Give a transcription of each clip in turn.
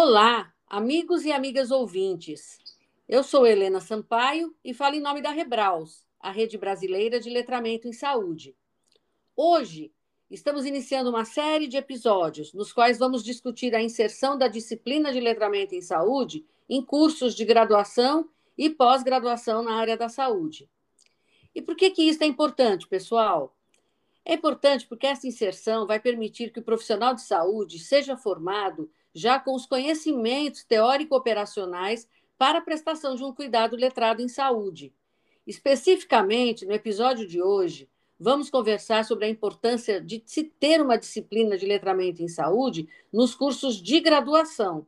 Olá, amigos e amigas ouvintes. Eu sou Helena Sampaio e falo em nome da Rebraus, a Rede Brasileira de Letramento em Saúde. Hoje, estamos iniciando uma série de episódios nos quais vamos discutir a inserção da disciplina de letramento em saúde em cursos de graduação e pós-graduação na área da saúde. E por que, que isso é importante, pessoal? É importante porque essa inserção vai permitir que o profissional de saúde seja formado já com os conhecimentos teórico-operacionais para a prestação de um cuidado letrado em saúde. Especificamente, no episódio de hoje, vamos conversar sobre a importância de se ter uma disciplina de letramento em saúde nos cursos de graduação.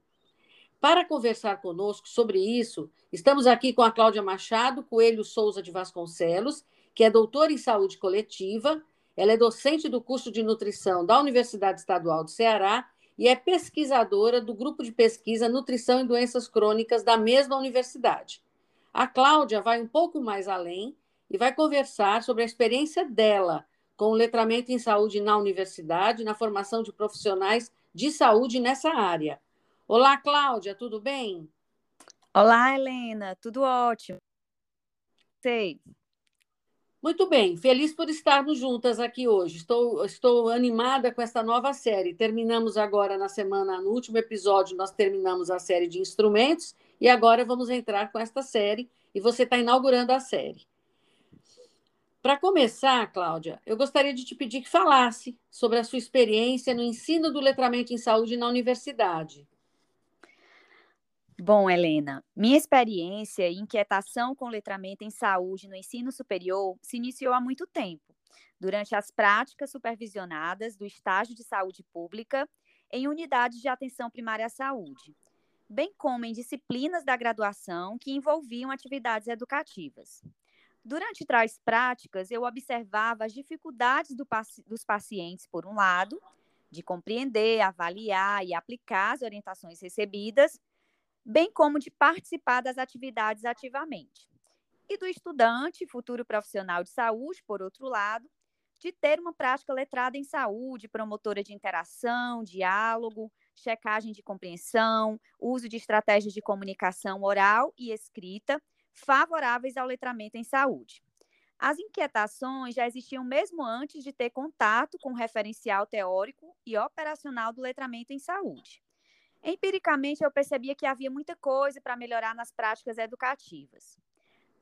Para conversar conosco sobre isso, estamos aqui com a Cláudia Machado Coelho Souza de Vasconcelos, que é doutora em saúde coletiva. Ela é docente do curso de nutrição da Universidade Estadual do Ceará e é pesquisadora do grupo de pesquisa Nutrição e Doenças Crônicas da mesma universidade. A Cláudia vai um pouco mais além e vai conversar sobre a experiência dela com o letramento em saúde na universidade, na formação de profissionais de saúde nessa área. Olá, Cláudia, tudo bem? Olá, Helena, tudo ótimo. Sei. Muito bem, feliz por estarmos juntas aqui hoje. Estou, estou animada com esta nova série. Terminamos agora na semana, no último episódio, nós terminamos a série de instrumentos e agora vamos entrar com esta série e você está inaugurando a série. Para começar, Cláudia, eu gostaria de te pedir que falasse sobre a sua experiência no ensino do letramento em saúde na universidade. Bom, Helena, minha experiência e inquietação com letramento em saúde no ensino superior se iniciou há muito tempo, durante as práticas supervisionadas do estágio de saúde pública em unidades de atenção primária à saúde, bem como em disciplinas da graduação que envolviam atividades educativas. Durante tais práticas, eu observava as dificuldades do paci dos pacientes, por um lado, de compreender, avaliar e aplicar as orientações recebidas, bem como de participar das atividades ativamente. E do estudante, futuro profissional de saúde, por outro lado, de ter uma prática letrada em saúde, promotora de interação, diálogo, checagem de compreensão, uso de estratégias de comunicação oral e escrita favoráveis ao letramento em saúde. As inquietações já existiam mesmo antes de ter contato com o referencial teórico e operacional do letramento em saúde. Empiricamente, eu percebia que havia muita coisa para melhorar nas práticas educativas.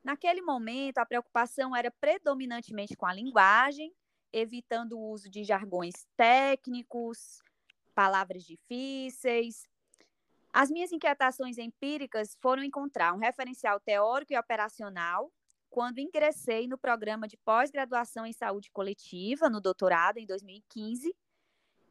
Naquele momento, a preocupação era predominantemente com a linguagem, evitando o uso de jargões técnicos, palavras difíceis. As minhas inquietações empíricas foram encontrar um referencial teórico e operacional quando ingressei no programa de pós-graduação em saúde coletiva, no doutorado, em 2015,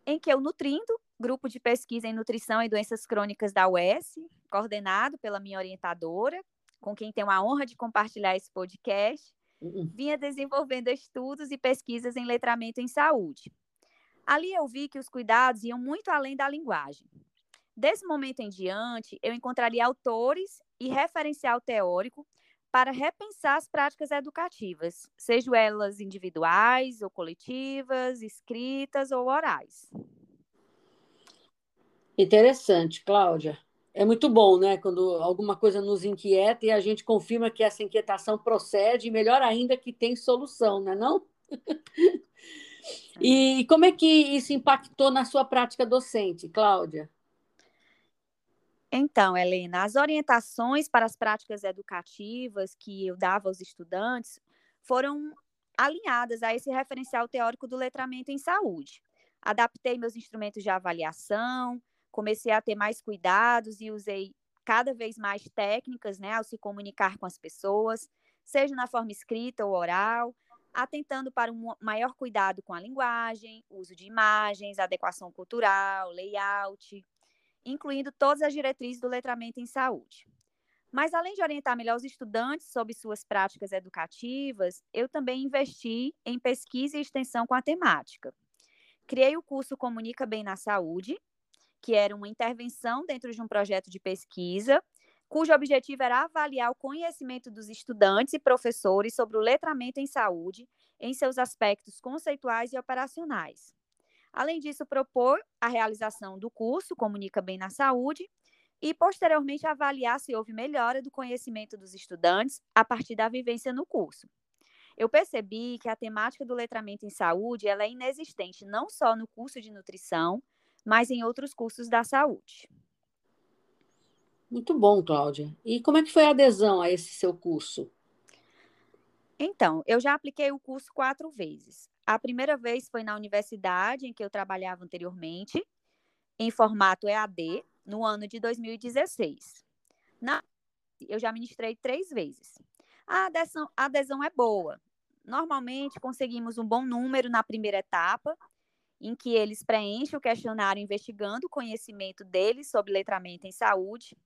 em que eu, nutrindo grupo de pesquisa em nutrição e doenças crônicas da UES, coordenado pela minha orientadora, com quem tenho a honra de compartilhar esse podcast, uhum. vinha desenvolvendo estudos e pesquisas em letramento em saúde. Ali eu vi que os cuidados iam muito além da linguagem. Desse momento em diante, eu encontraria autores e referencial teórico para repensar as práticas educativas, sejam elas individuais ou coletivas, escritas ou orais. Interessante, Cláudia. É muito bom, né? Quando alguma coisa nos inquieta e a gente confirma que essa inquietação procede, e melhor ainda que tem solução, não é não? e como é que isso impactou na sua prática docente, Cláudia? Então, Helena, as orientações para as práticas educativas que eu dava aos estudantes foram alinhadas a esse referencial teórico do letramento em saúde. Adaptei meus instrumentos de avaliação, comecei a ter mais cuidados e usei cada vez mais técnicas, né, ao se comunicar com as pessoas, seja na forma escrita ou oral, atentando para um maior cuidado com a linguagem, uso de imagens, adequação cultural, layout, incluindo todas as diretrizes do letramento em saúde. Mas além de orientar melhor os estudantes sobre suas práticas educativas, eu também investi em pesquisa e extensão com a temática. Criei o curso Comunica Bem na Saúde, que era uma intervenção dentro de um projeto de pesquisa, cujo objetivo era avaliar o conhecimento dos estudantes e professores sobre o letramento em saúde em seus aspectos conceituais e operacionais. Além disso, propor a realização do curso Comunica Bem na Saúde, e, posteriormente, avaliar se houve melhora do conhecimento dos estudantes a partir da vivência no curso. Eu percebi que a temática do letramento em saúde ela é inexistente não só no curso de nutrição, mas em outros cursos da saúde. Muito bom, Cláudia. E como é que foi a adesão a esse seu curso? Então, eu já apliquei o curso quatro vezes. A primeira vez foi na universidade em que eu trabalhava anteriormente, em formato EAD, no ano de 2016. Na, eu já ministrei três vezes. A adesão, a adesão é boa. Normalmente, conseguimos um bom número na primeira etapa, em que eles preenchem o questionário investigando o conhecimento deles sobre letramento em saúde.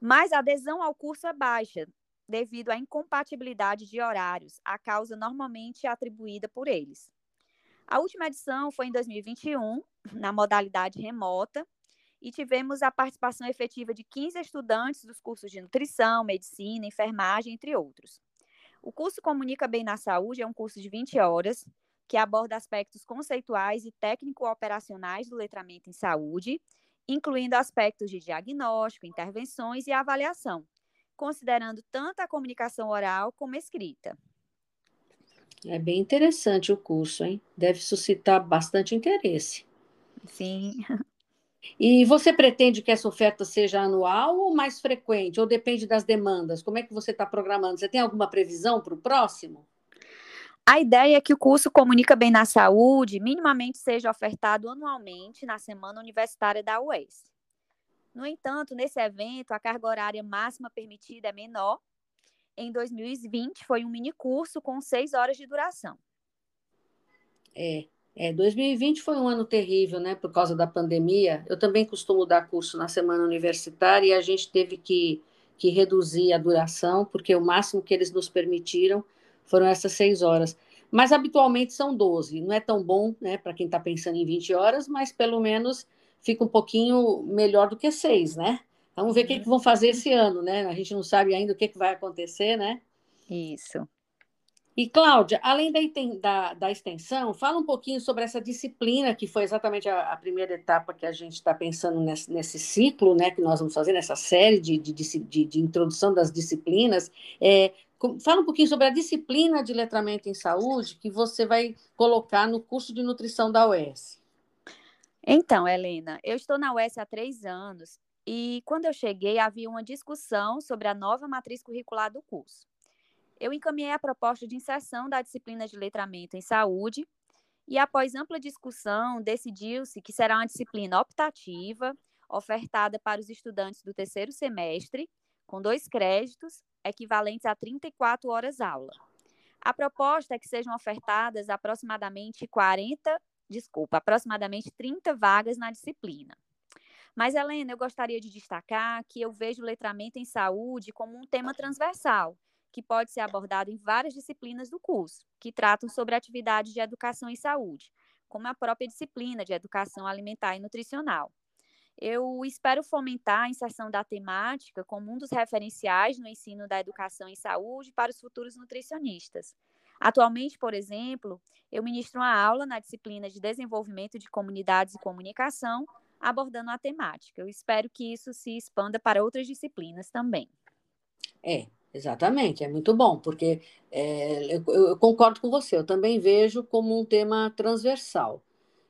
Mas a adesão ao curso é baixa, devido à incompatibilidade de horários, a causa normalmente atribuída por eles. A última edição foi em 2021, na modalidade remota, e tivemos a participação efetiva de 15 estudantes dos cursos de nutrição, medicina, enfermagem, entre outros. O curso Comunica Bem na Saúde é um curso de 20 horas que aborda aspectos conceituais e técnico-operacionais do letramento em saúde, incluindo aspectos de diagnóstico, intervenções e avaliação, considerando tanto a comunicação oral como escrita. É bem interessante o curso, hein? Deve suscitar bastante interesse. Sim. E você pretende que essa oferta seja anual ou mais frequente? Ou depende das demandas? Como é que você está programando? Você tem alguma previsão para o próximo? A ideia é que o curso Comunica Bem na Saúde minimamente seja ofertado anualmente na Semana Universitária da UES. No entanto, nesse evento, a carga horária máxima permitida é menor. Em 2020, foi um mini curso com seis horas de duração. É, é, 2020 foi um ano terrível, né, por causa da pandemia. Eu também costumo dar curso na semana universitária e a gente teve que, que reduzir a duração, porque o máximo que eles nos permitiram foram essas seis horas. Mas habitualmente são 12. Não é tão bom, né, para quem está pensando em 20 horas, mas pelo menos fica um pouquinho melhor do que seis, né? Vamos ver o que, que vão fazer esse ano, né? A gente não sabe ainda o que, que vai acontecer, né? Isso. E, Cláudia, além da, da, da, extensão, fala um pouquinho sobre essa disciplina, que foi exatamente a, a primeira etapa que a gente está pensando nesse, nesse, ciclo, né, que nós vamos fazer, nessa série de, de, de, de introdução das disciplinas. É, fala um pouquinho sobre a disciplina de letramento em saúde que você vai colocar no curso de nutrição da UES. Então, Helena, eu estou na UES há três anos e quando eu cheguei havia uma discussão sobre a nova matriz curricular do curso eu encaminhei a proposta de inserção da disciplina de letramento em saúde e, após ampla discussão, decidiu-se que será uma disciplina optativa, ofertada para os estudantes do terceiro semestre, com dois créditos, equivalentes a 34 horas aula. A proposta é que sejam ofertadas aproximadamente 40, desculpa, aproximadamente 30 vagas na disciplina. Mas, Helena, eu gostaria de destacar que eu vejo o letramento em saúde como um tema transversal, que pode ser abordado em várias disciplinas do curso, que tratam sobre atividades de educação e saúde, como a própria disciplina de educação alimentar e nutricional. Eu espero fomentar a inserção da temática como um dos referenciais no ensino da educação em saúde para os futuros nutricionistas. Atualmente, por exemplo, eu ministro uma aula na disciplina de desenvolvimento de comunidades e comunicação, abordando a temática. Eu espero que isso se expanda para outras disciplinas também. É, Exatamente, é muito bom, porque é, eu, eu, concordo com você, eu também vejo como um tema transversal.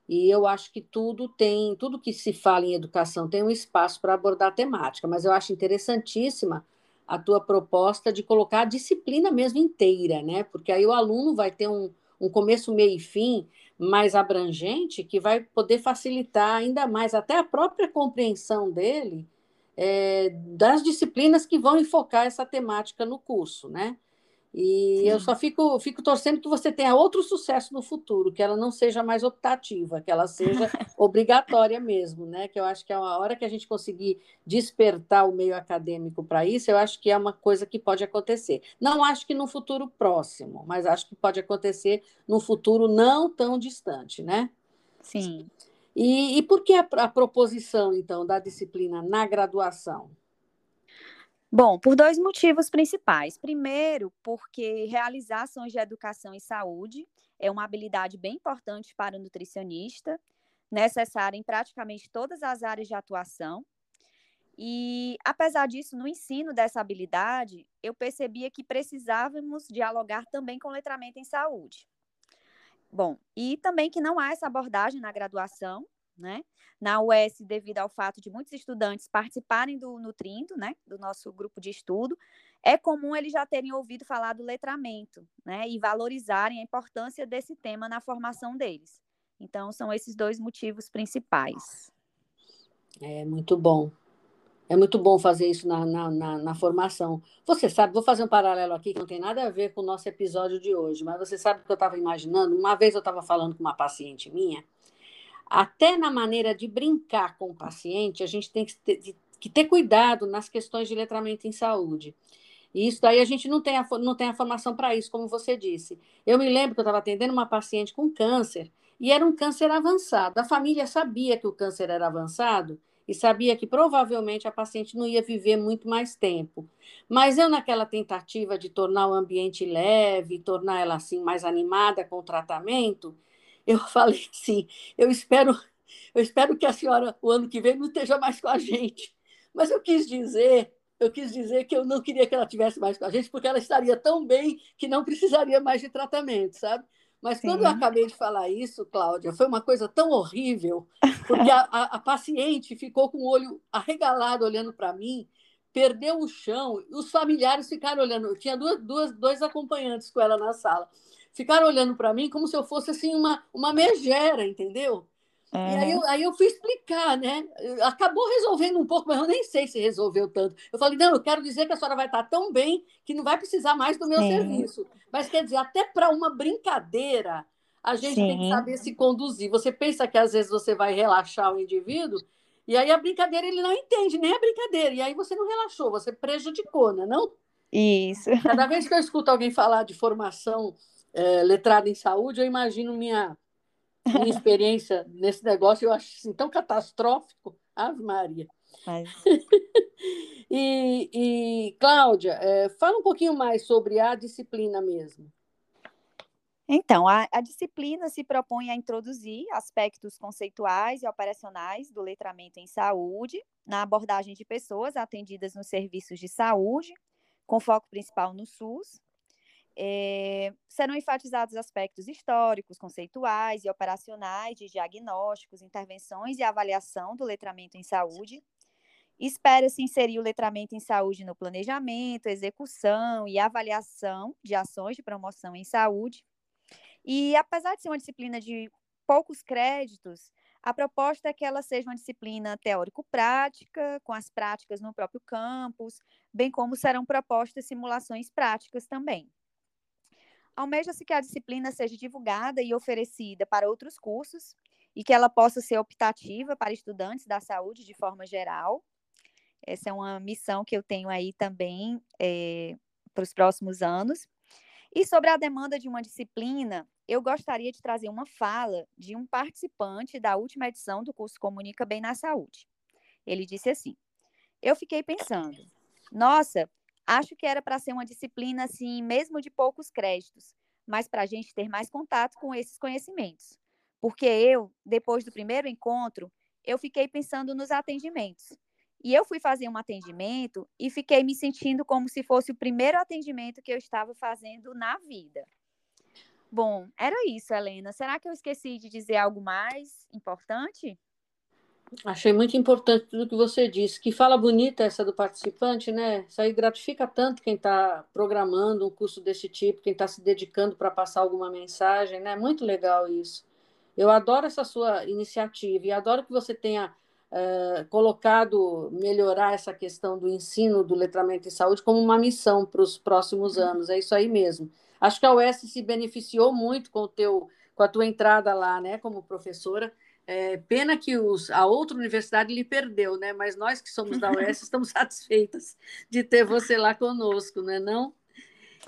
E eu acho que tudo tem, tudo que se fala em educação tem um espaço para abordar a temática, mas eu acho interessantíssima a tua proposta de colocar a disciplina mesmo inteira, né? Porque aí o aluno vai ter um, um começo, meio e fim mais abrangente que vai poder facilitar ainda mais até a própria compreensão dele é, das disciplinas que vão enfocar essa temática no curso, né? E Sim. eu só fico, fico torcendo que você tenha outro sucesso no futuro, que ela não seja mais optativa, que ela seja obrigatória mesmo, né? Que eu acho que é uma hora que a gente conseguir despertar o meio acadêmico para isso, eu acho que é uma coisa que pode acontecer. Não acho que no futuro próximo, mas acho que pode acontecer no futuro não tão distante, né? Sim. E, e por que a, a proposição, então, da disciplina na graduação? Bom, por dois motivos principais. Primeiro, porque realizar ações de educação e saúde é uma habilidade bem importante para o nutricionista, necessária em praticamente todas as áreas de atuação. E, apesar disso, no ensino dessa habilidade, eu percebia que precisávamos dialogar também com letramento em saúde. Bom, e também que não há essa abordagem na graduação, né? Na UES, devido ao fato de muitos estudantes participarem do Nutrindo, né, do nosso grupo de estudo, é comum eles já terem ouvido falar do letramento, né, e valorizarem a importância desse tema na formação deles. Então, são esses dois motivos principais. É muito bom. É muito bom fazer isso na, na, na, na, formação. Você sabe, vou fazer um paralelo aqui que não tem nada a ver com o nosso episódio de hoje, mas você sabe que eu estava imaginando? Uma vez eu estava falando com uma paciente minha, até na maneira de brincar com o paciente, a gente tem que ter, que ter cuidado nas questões de letramento em saúde. E isso daí a gente não tem a, não tem a formação para isso, como você disse. Eu me lembro que eu estava atendendo uma paciente com câncer, e era um câncer avançado. A família sabia que o câncer era avançado e sabia que provavelmente a paciente não ia viver muito mais tempo. Mas eu, naquela tentativa de tornar o ambiente leve, tornar ela assim mais animada com o tratamento, eu falei assim: eu espero, eu espero que a senhora, o ano que vem, não esteja mais com a gente. Mas eu quis dizer, eu quis dizer que eu não queria que ela tivesse mais com a gente, porque ela estaria tão bem que não precisaria mais de tratamento, sabe? Mas Sim. quando eu acabei de falar isso, Cláudia, foi uma coisa tão horrível, porque a, a, a paciente ficou com o olho arregalado olhando para mim, perdeu o chão, os familiares ficaram olhando. Eu tinha duas, duas, dois acompanhantes com ela na sala. Ficaram olhando para mim como se eu fosse assim uma, uma megera, entendeu? E aí eu, aí eu fui explicar, né? Acabou resolvendo um pouco, mas eu nem sei se resolveu tanto. Eu falei, não, eu quero dizer que a senhora vai estar tão bem que não vai precisar mais do meu Sim. serviço. Mas quer dizer, até para uma brincadeira, a gente Sim. tem que saber se conduzir. Você pensa que às vezes você vai relaxar o indivíduo, e aí a brincadeira ele não entende nem a brincadeira. E aí você não relaxou, você prejudicou, né? Não? Isso. Cada vez que eu escuto alguém falar de formação é, letrada em saúde, eu imagino minha minha experiência nesse negócio, eu acho assim, tão catastrófico. Ave Maria. Mas... e, e, Cláudia, é, fala um pouquinho mais sobre a disciplina mesmo. Então, a, a, disciplina se propõe a introduzir aspectos conceituais e operacionais do letramento em saúde, na abordagem de pessoas atendidas nos serviços de saúde, com foco principal no SUS, é, serão enfatizados aspectos históricos, conceituais e operacionais de diagnósticos, intervenções e avaliação do letramento em saúde. Espera-se inserir o letramento em saúde no planejamento, execução e avaliação de ações de promoção em saúde. E apesar de ser uma disciplina de poucos créditos, a proposta é que ela seja uma disciplina teórico-prática, com as práticas no próprio campus, bem como serão propostas simulações práticas também. Almeja-se que a disciplina seja divulgada e oferecida para outros cursos e que ela possa ser optativa para estudantes da saúde de forma geral. Essa é uma missão que eu tenho aí também é, para os próximos anos. E sobre a demanda de uma disciplina, eu gostaria de trazer uma fala de um participante da última edição do curso Comunica Bem na Saúde. Ele disse assim: Eu fiquei pensando, nossa, Acho que era para ser uma disciplina assim, mesmo de poucos créditos, mas para a gente ter mais contato com esses conhecimentos. Porque eu, depois do primeiro encontro, eu fiquei pensando nos atendimentos. E eu fui fazer um atendimento e fiquei me sentindo como se fosse o primeiro atendimento que eu estava fazendo na vida. Bom, era isso, Helena. Será que eu esqueci de dizer algo mais importante? Achei muito importante tudo que você disse. Que fala bonita essa do participante, né? Isso aí gratifica tanto quem está programando um curso desse tipo, quem está se dedicando para passar alguma mensagem, né? Muito legal isso. Eu adoro essa sua iniciativa e adoro que você tenha é, colocado melhorar essa questão do ensino do letramento em saúde como uma missão para os próximos anos. É isso aí mesmo. Acho que a UES se beneficiou muito com o teu, com a tua entrada lá, né, como professora é, pena que os, a outra universidade lhe perdeu, né? Mas nós que somos da UES estamos satisfeitas de ter você lá conosco, não é não?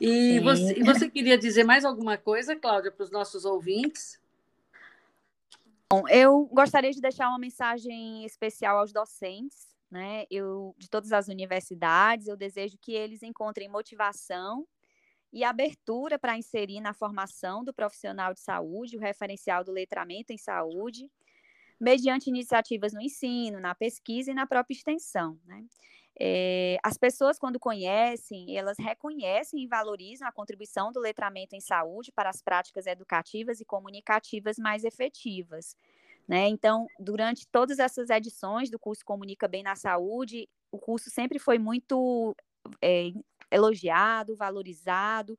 E você, e você, queria dizer mais alguma coisa, Cláudia, para os nossos ouvintes? Bom, eu gostaria de deixar uma mensagem especial aos docentes, né? Eu, de todas as universidades, eu desejo que eles encontrem motivação e abertura para inserir na formação do profissional de saúde o referencial do letramento em saúde mediante iniciativas no ensino, na pesquisa e na própria extensão. Né? É, as pessoas, quando conhecem, elas reconhecem e valorizam a contribuição do letramento em saúde para as práticas educativas e comunicativas mais efetivas. Né? Então, durante todas essas edições do curso Comunica Bem na Saúde, o curso sempre foi muito é, elogiado, valorizado,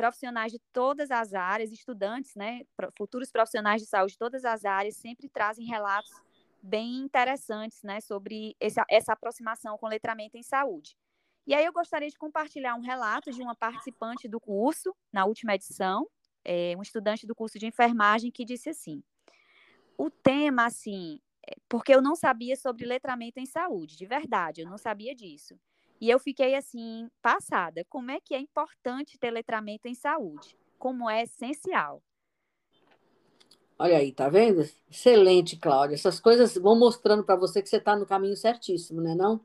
profissionais de todas as áreas, estudantes, né, futuros profissionais de saúde de todas as áreas, sempre trazem relatos bem interessantes né, sobre essa, essa aproximação com letramento em saúde. E aí eu gostaria de compartilhar um relato de uma participante do curso, na última edição, é, um estudante do curso de enfermagem, que disse assim: o tema, assim, é, porque eu não sabia sobre letramento em saúde, de verdade, eu não sabia disso. E eu fiquei assim, passada. Como é que é importante ter letramento em saúde? Como é essencial. Olha aí, tá vendo? Excelente, Cláudia. Essas coisas vão mostrando para você que você está no caminho certíssimo, né? Não?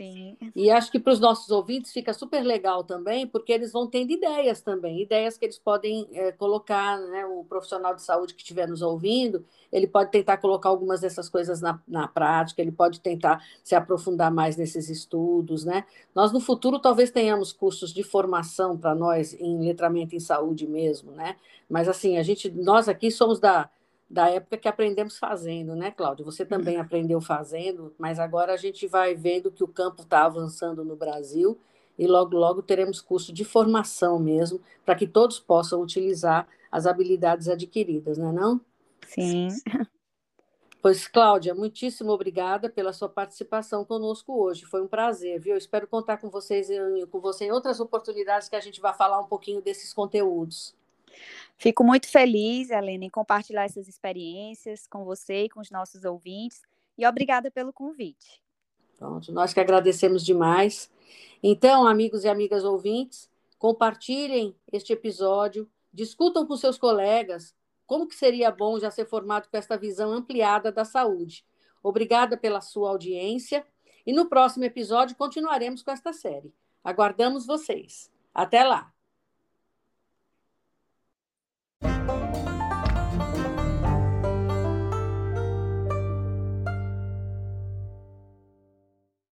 Sim. E acho que para os nossos ouvintes fica super legal também, porque eles vão tendo ideias também, ideias que eles podem é, colocar, né? O profissional de saúde que estiver nos ouvindo, ele pode tentar colocar algumas dessas coisas na, na prática, ele pode tentar se aprofundar mais nesses estudos, né? Nós no futuro talvez tenhamos cursos de formação para nós em letramento em saúde mesmo, né? Mas assim, a gente, nós aqui somos da da época que aprendemos fazendo, né, Cláudio? Você também uhum. aprendeu fazendo, mas agora a gente vai vendo que o campo está avançando no Brasil e logo, logo teremos curso de formação mesmo, para que todos possam utilizar as habilidades adquiridas, não é não? Sim. Pois, Cláudia, muitíssimo obrigada pela sua participação conosco hoje. Foi um prazer, viu? Espero contar com vocês com você em outras oportunidades que a gente vai falar um pouquinho desses conteúdos. Fico muito feliz, Helena, em compartilhar essas experiências com você e com os nossos ouvintes. E obrigada pelo convite. Pronto, nós que agradecemos demais. Então, amigos e amigas ouvintes, compartilhem este episódio, discutam com seus colegas como que seria bom já ser formado com esta visão ampliada da saúde. Obrigada pela sua audiência e no próximo episódio continuaremos com esta série. Aguardamos vocês. Até lá!